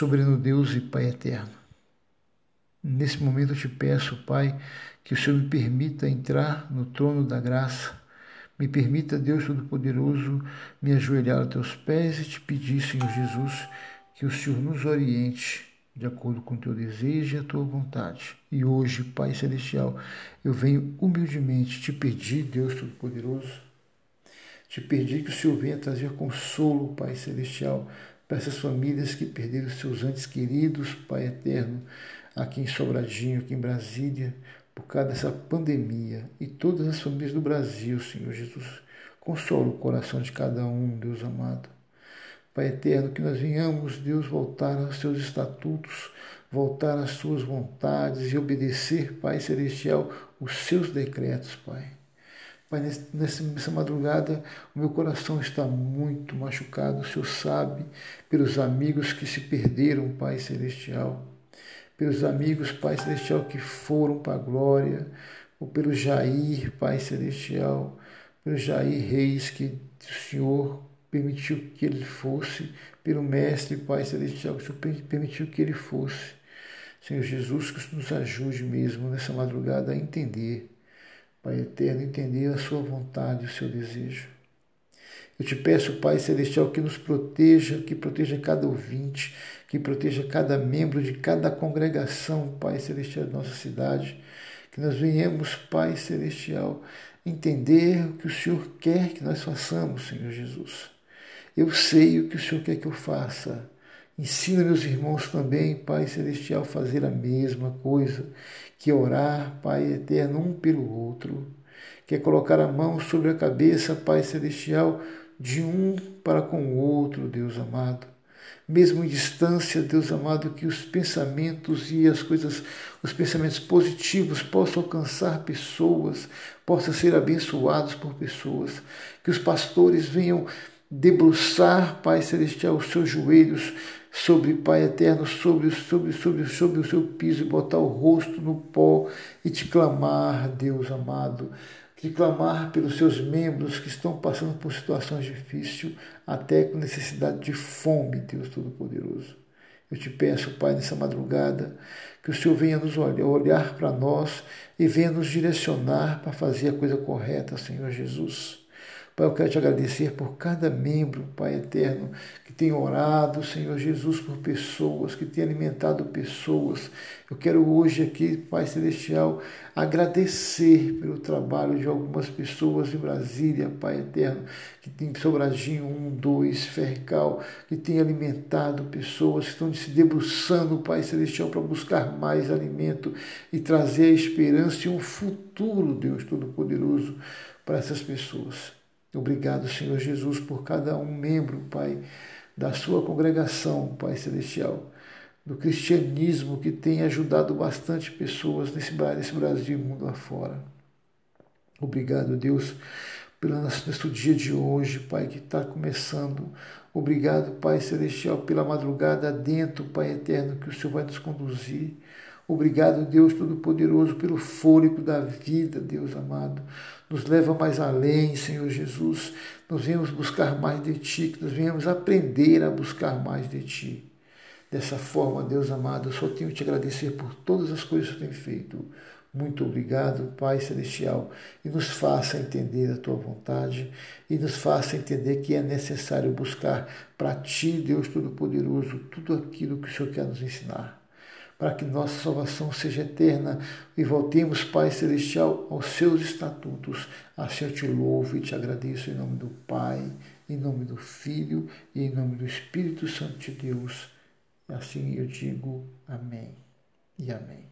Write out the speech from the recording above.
Soberano Deus e Pai eterno, nesse momento eu te peço, Pai, que o Senhor me permita entrar no trono da graça, me permita, Deus Todo-Poderoso, me ajoelhar aos teus pés e te pedir, Senhor Jesus, que o Senhor nos oriente de acordo com o teu desejo e a tua vontade. E hoje, Pai Celestial, eu venho humildemente te pedir, Deus Todo-Poderoso, te pedir que o Senhor venha trazer consolo, Pai Celestial, para essas famílias que perderam seus antes queridos, Pai Eterno, aqui em Sobradinho, aqui em Brasília, por causa dessa pandemia. E todas as famílias do Brasil, Senhor Jesus, consola o coração de cada um, Deus amado. Pai eterno, que nós venhamos, Deus, voltar aos seus estatutos, voltar às suas vontades e obedecer, Pai celestial, os seus decretos, Pai. Pai, nessa, madrugada, o meu coração está muito machucado, o Senhor sabe, pelos amigos que se perderam, Pai celestial, pelos amigos, Pai celestial, que foram para a glória, ou pelo Jair, Pai celestial, pelo Jair Reis, que o Senhor permitiu que ele fosse, pelo Mestre Pai Celestial, que o Senhor permitiu que ele fosse. Senhor Jesus, que nos ajude mesmo nessa madrugada a entender, Pai Eterno, entender a Sua vontade, o seu desejo. Eu te peço, Pai Celestial, que nos proteja, que proteja cada ouvinte, que proteja cada membro de cada congregação, Pai Celestial da nossa cidade, que nós venhamos, Pai Celestial, entender o que o Senhor quer que nós façamos, Senhor Jesus. Eu sei o que o Senhor quer que eu faça. Ensina meus irmãos também, Pai Celestial, a fazer a mesma coisa, que orar, Pai Eterno, um pelo outro, que é colocar a mão sobre a cabeça, Pai Celestial, de um para com o outro, Deus amado. Mesmo em distância, Deus amado, que os pensamentos e as coisas, os pensamentos positivos possam alcançar pessoas, possam ser abençoados por pessoas, que os pastores venham debruçar, Pai Celestial, os seus joelhos sobre, Pai Eterno, sobre, sobre, sobre, sobre o seu piso e botar o rosto no pó e te clamar, Deus amado, te clamar pelos seus membros que estão passando por situações difíceis, até com necessidade de fome, Deus Todo-Poderoso. Eu te peço, Pai, nessa madrugada, que o Senhor venha nos olhar, olhar para nós e venha nos direcionar para fazer a coisa correta, Senhor Jesus. Pai, eu quero te agradecer por cada membro, Pai eterno, que tem orado, Senhor Jesus, por pessoas, que tem alimentado pessoas. Eu quero hoje aqui, Pai Celestial, agradecer pelo trabalho de algumas pessoas em Brasília, Pai eterno, que tem Sobradinho 1, 2, Fercal, que tem alimentado pessoas, que estão se debruçando, Pai Celestial, para buscar mais alimento e trazer a esperança e um futuro, Deus Todo-Poderoso, para essas pessoas. Obrigado, Senhor Jesus, por cada um membro, Pai, da sua congregação, Pai Celestial, do cristianismo que tem ajudado bastante pessoas nesse, nesse Brasil e mundo afora. Obrigado, Deus, pelo nosso dia de hoje, Pai, que está começando. Obrigado, Pai Celestial, pela madrugada dentro, Pai Eterno, que o Senhor vai nos conduzir. Obrigado, Deus Todo-Poderoso, pelo fôlego da vida, Deus amado. Nos leva mais além, Senhor Jesus. Nós viemos buscar mais de Ti, que nós viemos aprender a buscar mais de Ti. Dessa forma, Deus amado, eu só tenho que te agradecer por todas as coisas que tu tem feito. Muito obrigado, Pai Celestial, e nos faça entender a tua vontade e nos faça entender que é necessário buscar para ti, Deus Todo-Poderoso, tudo aquilo que o Senhor quer nos ensinar para que nossa salvação seja eterna e voltemos, Pai Celestial, aos seus estatutos. Assim eu te louvo e te agradeço em nome do Pai, em nome do Filho e em nome do Espírito Santo de Deus. Assim eu digo amém e amém.